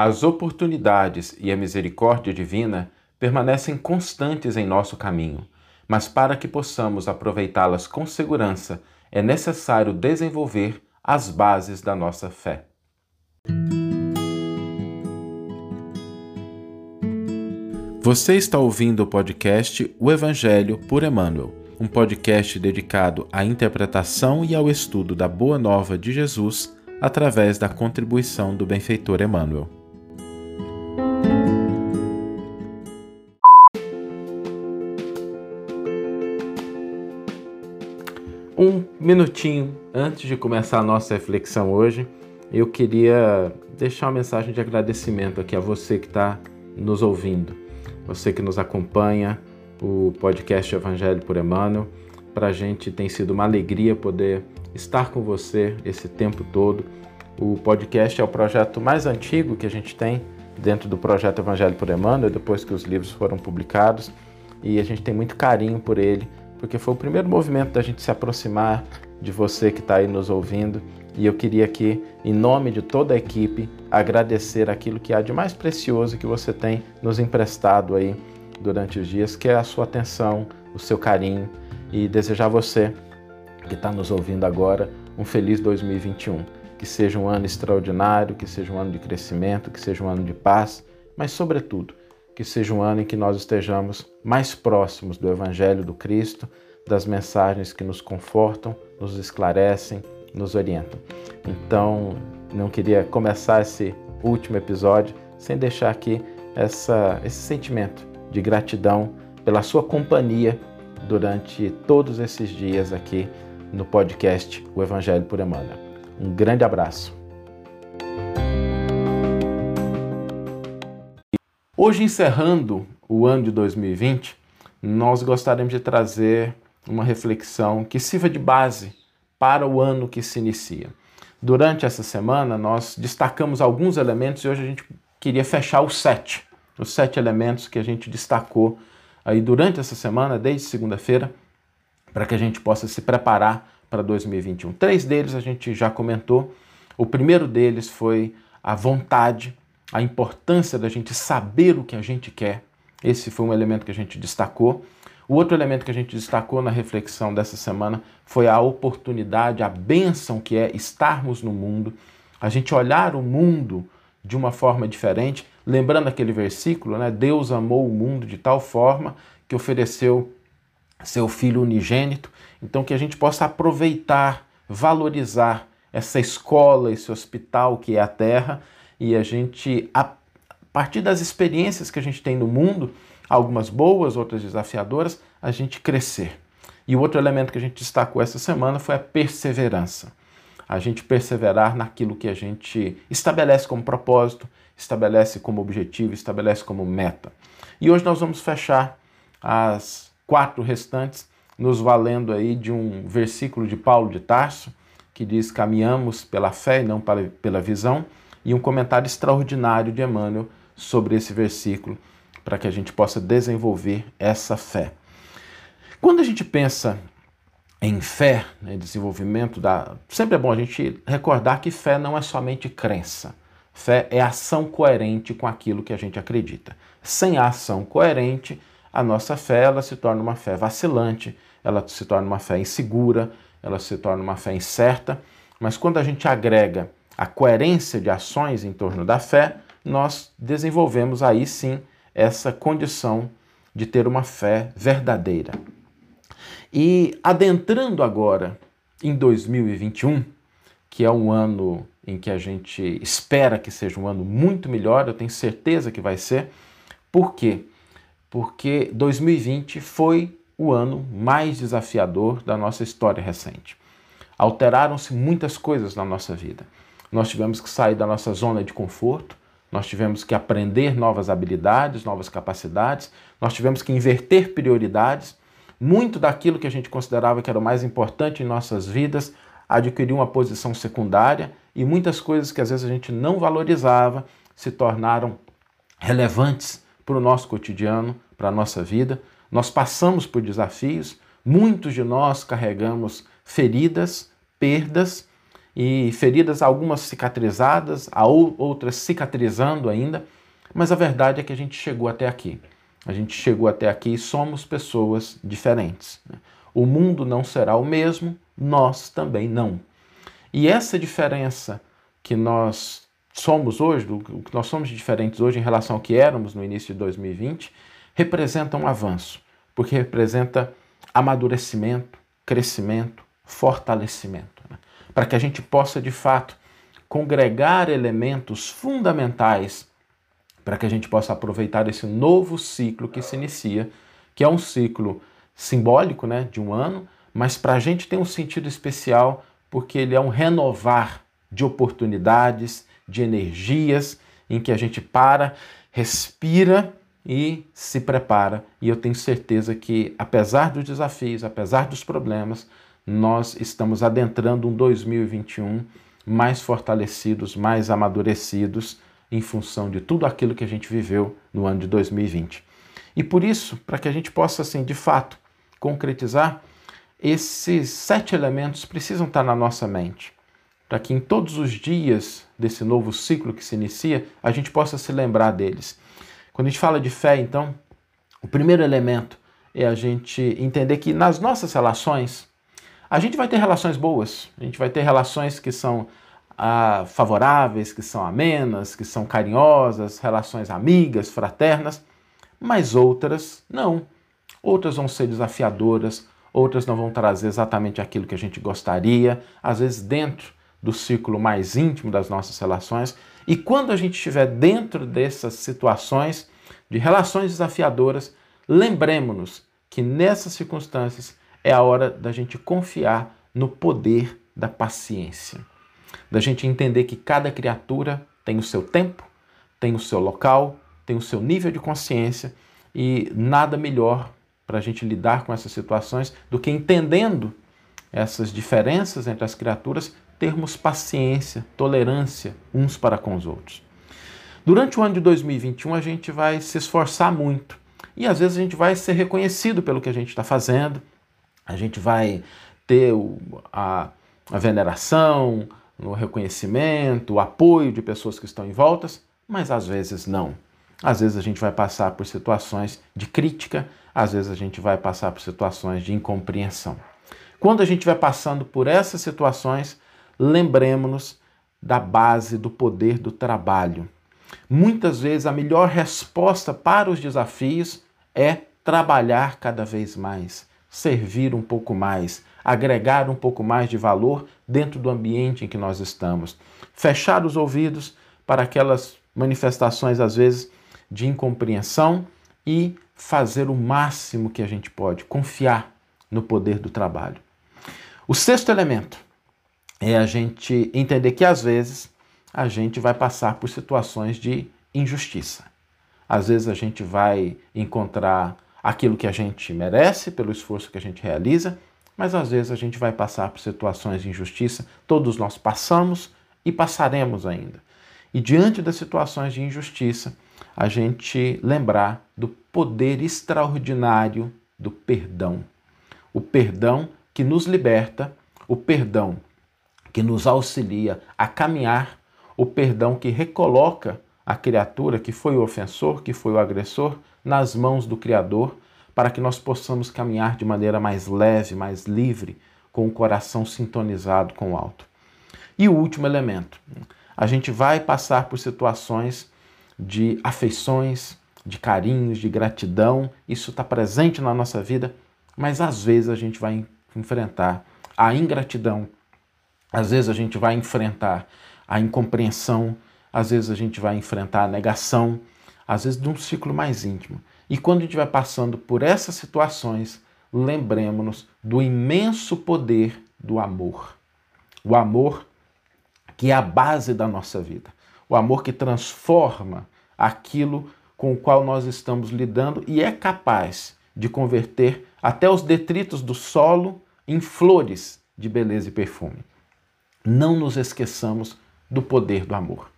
As oportunidades e a misericórdia divina permanecem constantes em nosso caminho, mas para que possamos aproveitá-las com segurança, é necessário desenvolver as bases da nossa fé. Você está ouvindo o podcast O Evangelho por Emmanuel, um podcast dedicado à interpretação e ao estudo da Boa Nova de Jesus através da contribuição do benfeitor Emmanuel. Um minutinho antes de começar a nossa reflexão hoje, eu queria deixar uma mensagem de agradecimento aqui a você que está nos ouvindo, você que nos acompanha, o podcast Evangelho por Emmanuel. Para a gente tem sido uma alegria poder estar com você esse tempo todo. O podcast é o projeto mais antigo que a gente tem dentro do projeto Evangelho por Emmanuel, depois que os livros foram publicados, e a gente tem muito carinho por ele porque foi o primeiro movimento da gente se aproximar de você que está aí nos ouvindo. E eu queria aqui, em nome de toda a equipe, agradecer aquilo que há de mais precioso que você tem nos emprestado aí durante os dias, que é a sua atenção, o seu carinho e desejar a você que está nos ouvindo agora um feliz 2021. Que seja um ano extraordinário, que seja um ano de crescimento, que seja um ano de paz, mas, sobretudo, que seja um ano em que nós estejamos mais próximos do Evangelho do Cristo, das mensagens que nos confortam, nos esclarecem, nos orientam. Então, não queria começar esse último episódio sem deixar aqui essa, esse sentimento de gratidão pela sua companhia durante todos esses dias aqui no podcast O Evangelho por Emmanuel. Um grande abraço. Hoje, encerrando o ano de 2020, nós gostaríamos de trazer uma reflexão que sirva de base para o ano que se inicia. Durante essa semana, nós destacamos alguns elementos e hoje a gente queria fechar os sete, os sete elementos que a gente destacou aí durante essa semana, desde segunda-feira, para que a gente possa se preparar para 2021. Três deles a gente já comentou. O primeiro deles foi a vontade a importância da gente saber o que a gente quer. Esse foi um elemento que a gente destacou. O outro elemento que a gente destacou na reflexão dessa semana foi a oportunidade, a bênção que é estarmos no mundo, a gente olhar o mundo de uma forma diferente, lembrando aquele versículo, né? Deus amou o mundo de tal forma que ofereceu seu filho unigênito, então que a gente possa aproveitar, valorizar essa escola, esse hospital que é a terra, e a gente, a partir das experiências que a gente tem no mundo, algumas boas, outras desafiadoras, a gente crescer. E o outro elemento que a gente destacou essa semana foi a perseverança. A gente perseverar naquilo que a gente estabelece como propósito, estabelece como objetivo, estabelece como meta. E hoje nós vamos fechar as quatro restantes nos valendo aí de um versículo de Paulo de Tarso, que diz: Caminhamos pela fé e não pela visão e um comentário extraordinário de Emmanuel sobre esse versículo, para que a gente possa desenvolver essa fé. Quando a gente pensa em fé, né, desenvolvimento da. Sempre é bom a gente recordar que fé não é somente crença. Fé é ação coerente com aquilo que a gente acredita. Sem a ação coerente, a nossa fé ela se torna uma fé vacilante, ela se torna uma fé insegura, ela se torna uma fé incerta. Mas quando a gente agrega a coerência de ações em torno da fé, nós desenvolvemos aí sim essa condição de ter uma fé verdadeira. E adentrando agora em 2021, que é um ano em que a gente espera que seja um ano muito melhor, eu tenho certeza que vai ser. Por quê? Porque 2020 foi o ano mais desafiador da nossa história recente. Alteraram-se muitas coisas na nossa vida nós tivemos que sair da nossa zona de conforto, nós tivemos que aprender novas habilidades, novas capacidades, nós tivemos que inverter prioridades. Muito daquilo que a gente considerava que era o mais importante em nossas vidas adquiriu uma posição secundária e muitas coisas que às vezes a gente não valorizava se tornaram relevantes para o nosso cotidiano, para a nossa vida. Nós passamos por desafios, muitos de nós carregamos feridas, perdas e feridas algumas cicatrizadas, outras cicatrizando ainda, mas a verdade é que a gente chegou até aqui. A gente chegou até aqui e somos pessoas diferentes. Né? O mundo não será o mesmo, nós também não. E essa diferença que nós somos hoje, o que nós somos diferentes hoje em relação ao que éramos no início de 2020, representa um avanço, porque representa amadurecimento, crescimento, fortalecimento? Para que a gente possa de fato congregar elementos fundamentais para que a gente possa aproveitar esse novo ciclo que se inicia, que é um ciclo simbólico, né, de um ano, mas para a gente tem um sentido especial porque ele é um renovar de oportunidades, de energias, em que a gente para, respira e se prepara. E eu tenho certeza que, apesar dos desafios, apesar dos problemas, nós estamos adentrando um 2021 mais fortalecidos, mais amadurecidos em função de tudo aquilo que a gente viveu no ano de 2020. E por isso, para que a gente possa, assim, de fato, concretizar, esses sete elementos precisam estar na nossa mente, para que em todos os dias desse novo ciclo que se inicia, a gente possa se lembrar deles. Quando a gente fala de fé, então, o primeiro elemento é a gente entender que nas nossas relações, a gente vai ter relações boas, a gente vai ter relações que são ah, favoráveis, que são amenas, que são carinhosas, relações amigas, fraternas, mas outras não. Outras vão ser desafiadoras, outras não vão trazer exatamente aquilo que a gente gostaria, às vezes dentro do círculo mais íntimo das nossas relações. E quando a gente estiver dentro dessas situações de relações desafiadoras, lembremos-nos que nessas circunstâncias é a hora da gente confiar no poder da paciência da gente entender que cada criatura tem o seu tempo, tem o seu local, tem o seu nível de consciência e nada melhor para a gente lidar com essas situações do que entendendo essas diferenças entre as criaturas, termos paciência, tolerância uns para com os outros. Durante o ano de 2021, a gente vai se esforçar muito e às vezes a gente vai ser reconhecido pelo que a gente está fazendo, a gente vai ter a, a veneração, no reconhecimento, o apoio de pessoas que estão em voltas, mas às vezes não. Às vezes a gente vai passar por situações de crítica, às vezes a gente vai passar por situações de incompreensão. Quando a gente vai passando por essas situações, lembremos-nos da base do poder do trabalho. Muitas vezes a melhor resposta para os desafios é trabalhar cada vez mais, servir um pouco mais, agregar um pouco mais de valor dentro do ambiente em que nós estamos. Fechar os ouvidos para aquelas manifestações, às vezes, de incompreensão e fazer o máximo que a gente pode, confiar no poder do trabalho. O sexto elemento é a gente entender que, às vezes, a gente vai passar por situações de injustiça. Às vezes a gente vai encontrar aquilo que a gente merece pelo esforço que a gente realiza, mas às vezes a gente vai passar por situações de injustiça, todos nós passamos e passaremos ainda. E diante das situações de injustiça, a gente lembrar do poder extraordinário do perdão. O perdão que nos liberta, o perdão que nos auxilia a caminhar, o perdão que recoloca a criatura que foi o ofensor, que foi o agressor, nas mãos do Criador para que nós possamos caminhar de maneira mais leve, mais livre, com o coração sintonizado com o alto. E o último elemento, a gente vai passar por situações de afeições, de carinhos, de gratidão, isso está presente na nossa vida, mas às vezes a gente vai enfrentar a ingratidão, às vezes a gente vai enfrentar a incompreensão, às vezes a gente vai enfrentar a negação, às vezes de um ciclo mais íntimo. E quando a gente vai passando por essas situações, lembremos-nos do imenso poder do amor. O amor que é a base da nossa vida. O amor que transforma aquilo com o qual nós estamos lidando e é capaz de converter até os detritos do solo em flores de beleza e perfume. Não nos esqueçamos do poder do amor.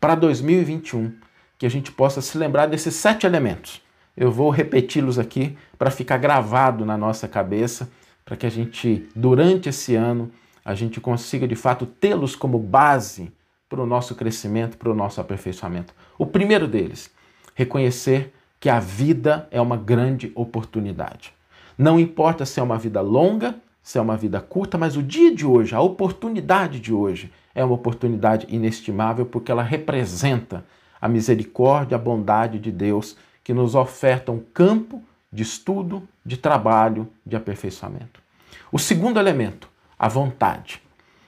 Para 2021, que a gente possa se lembrar desses sete elementos eu vou repeti-los aqui para ficar gravado na nossa cabeça, para que a gente, durante esse ano, a gente consiga de fato tê-los como base para o nosso crescimento, para o nosso aperfeiçoamento. O primeiro deles, reconhecer que a vida é uma grande oportunidade. Não importa se é uma vida longa, se é uma vida curta, mas o dia de hoje, a oportunidade de hoje, é uma oportunidade inestimável porque ela representa a misericórdia, a bondade de Deus que nos oferta um campo de estudo, de trabalho, de aperfeiçoamento. O segundo elemento, a vontade.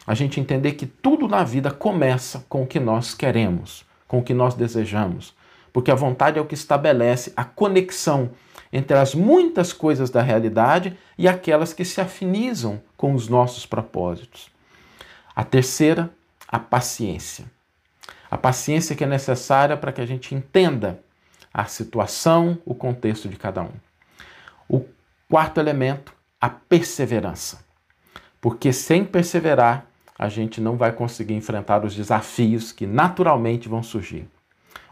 A gente entender que tudo na vida começa com o que nós queremos, com o que nós desejamos, porque a vontade é o que estabelece a conexão entre as muitas coisas da realidade e aquelas que se afinizam com os nossos propósitos. A terceira, a paciência. A paciência que é necessária para que a gente entenda a situação, o contexto de cada um. O quarto elemento, a perseverança. Porque sem perseverar, a gente não vai conseguir enfrentar os desafios que naturalmente vão surgir.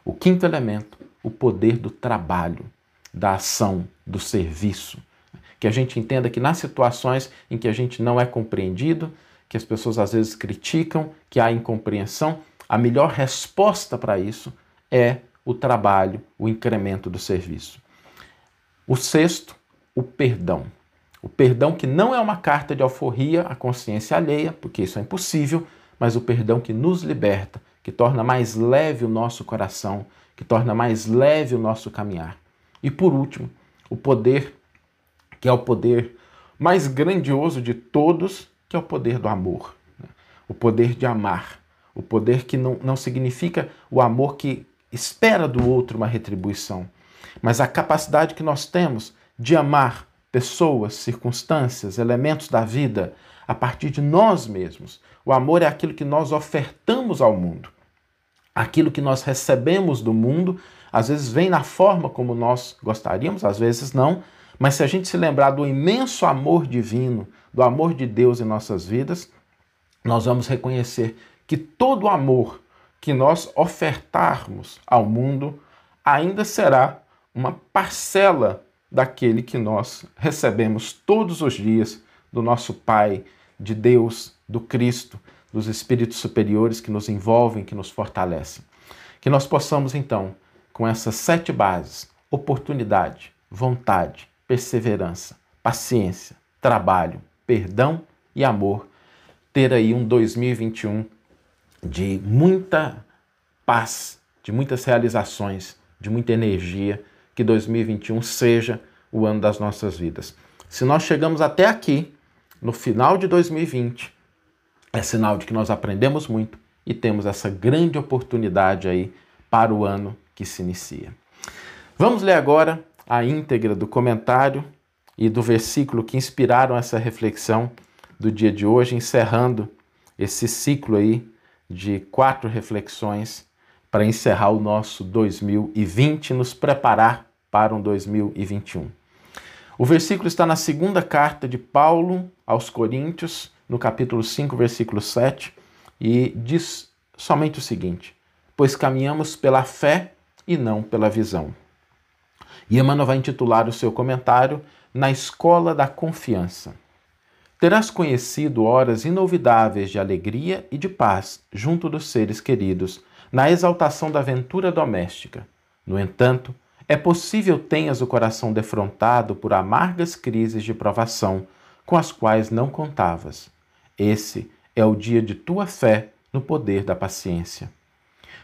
O quinto elemento, o poder do trabalho, da ação, do serviço. Que a gente entenda que nas situações em que a gente não é compreendido, que as pessoas às vezes criticam, que há incompreensão, a melhor resposta para isso é o trabalho, o incremento do serviço. O sexto, o perdão. O perdão que não é uma carta de alforria à consciência alheia, porque isso é impossível, mas o perdão que nos liberta, que torna mais leve o nosso coração, que torna mais leve o nosso caminhar. E por último, o poder, que é o poder mais grandioso de todos, que é o poder do amor. Né? O poder de amar. O poder que não, não significa o amor que espera do outro uma retribuição, mas a capacidade que nós temos de amar pessoas, circunstâncias, elementos da vida a partir de nós mesmos. O amor é aquilo que nós ofertamos ao mundo aquilo que nós recebemos do mundo, às vezes vem na forma como nós gostaríamos, às vezes não, mas se a gente se lembrar do imenso amor divino, do amor de Deus em nossas vidas, nós vamos reconhecer que todo amor que nós ofertarmos ao mundo ainda será uma parcela daquele que nós recebemos todos os dias do nosso Pai, de Deus, do Cristo, dos espíritos superiores que nos envolvem, que nos fortalecem. Que nós possamos, então, com essas sete bases oportunidade, vontade, perseverança, paciência, trabalho, perdão e amor ter aí um 2021 de muita paz, de muitas realizações, de muita energia. Que 2021 seja o ano das nossas vidas. Se nós chegamos até aqui, no final de 2020, é sinal de que nós aprendemos muito e temos essa grande oportunidade aí para o ano que se inicia. Vamos ler agora a íntegra do comentário e do versículo que inspiraram essa reflexão do dia de hoje, encerrando esse ciclo aí de quatro reflexões para encerrar o nosso 2020 e nos preparar para um 2021. O versículo está na segunda carta de Paulo aos Coríntios, no capítulo 5, versículo 7, e diz somente o seguinte: Pois caminhamos pela fé e não pela visão. E Emmanuel vai intitular o seu comentário Na Escola da Confiança. Terás conhecido horas inolvidáveis de alegria e de paz junto dos seres queridos, na exaltação da aventura doméstica. No entanto, é possível tenhas o coração defrontado por amargas crises de provação com as quais não contavas. Esse é o dia de tua fé no poder da paciência.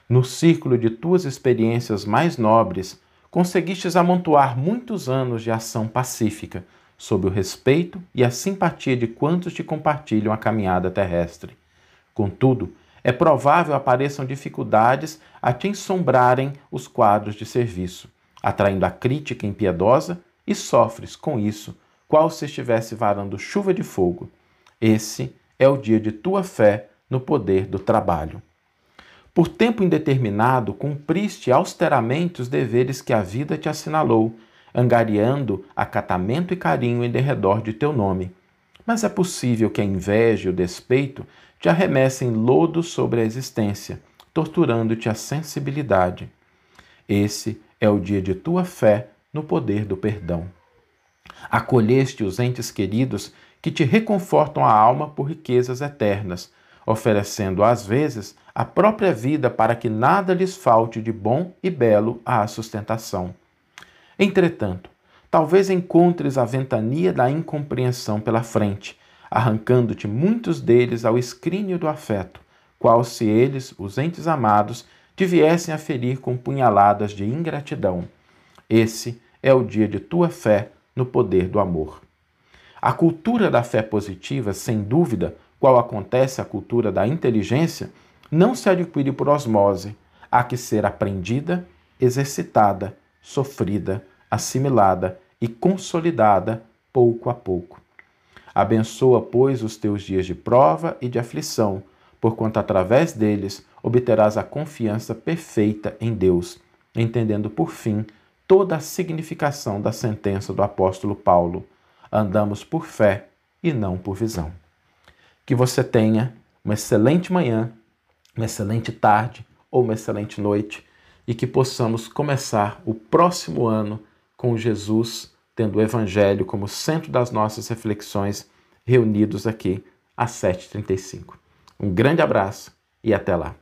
No círculo de tuas experiências mais nobres, conseguistes amontoar muitos anos de ação pacífica, sob o respeito e a simpatia de quantos te compartilham a caminhada terrestre. Contudo, é provável apareçam dificuldades a te ensombrarem os quadros de serviço, atraindo a crítica impiedosa, e sofres com isso, qual se estivesse varando chuva de fogo. Esse é o dia de tua fé no poder do trabalho. Por tempo indeterminado, cumpriste austeramente os deveres que a vida te assinalou, angariando acatamento e carinho em derredor de teu nome. Mas é possível que a inveja e o despeito te arremessem lodo sobre a existência, torturando-te a sensibilidade. Esse é o dia de tua fé no poder do perdão. Acolheste os entes queridos que te reconfortam a alma por riquezas eternas, oferecendo às vezes a própria vida para que nada lhes falte de bom e belo à sustentação. Entretanto, talvez encontres a ventania da incompreensão pela frente, arrancando-te muitos deles ao escrínio do afeto, qual se eles, os entes amados, te viessem a ferir com punhaladas de ingratidão. Esse é o dia de tua fé no poder do amor. A cultura da fé positiva, sem dúvida, qual acontece a cultura da inteligência, não se adquire por osmose, há que ser aprendida, exercitada, sofrida, assimilada e consolidada pouco a pouco. Abençoa, pois, os teus dias de prova e de aflição, porquanto através deles obterás a confiança perfeita em Deus, entendendo por fim toda a significação da sentença do apóstolo Paulo: andamos por fé e não por visão. Que você tenha uma excelente manhã uma excelente tarde ou uma excelente noite e que possamos começar o próximo ano com Jesus tendo o Evangelho como centro das nossas reflexões, reunidos aqui às 7h35. Um grande abraço e até lá.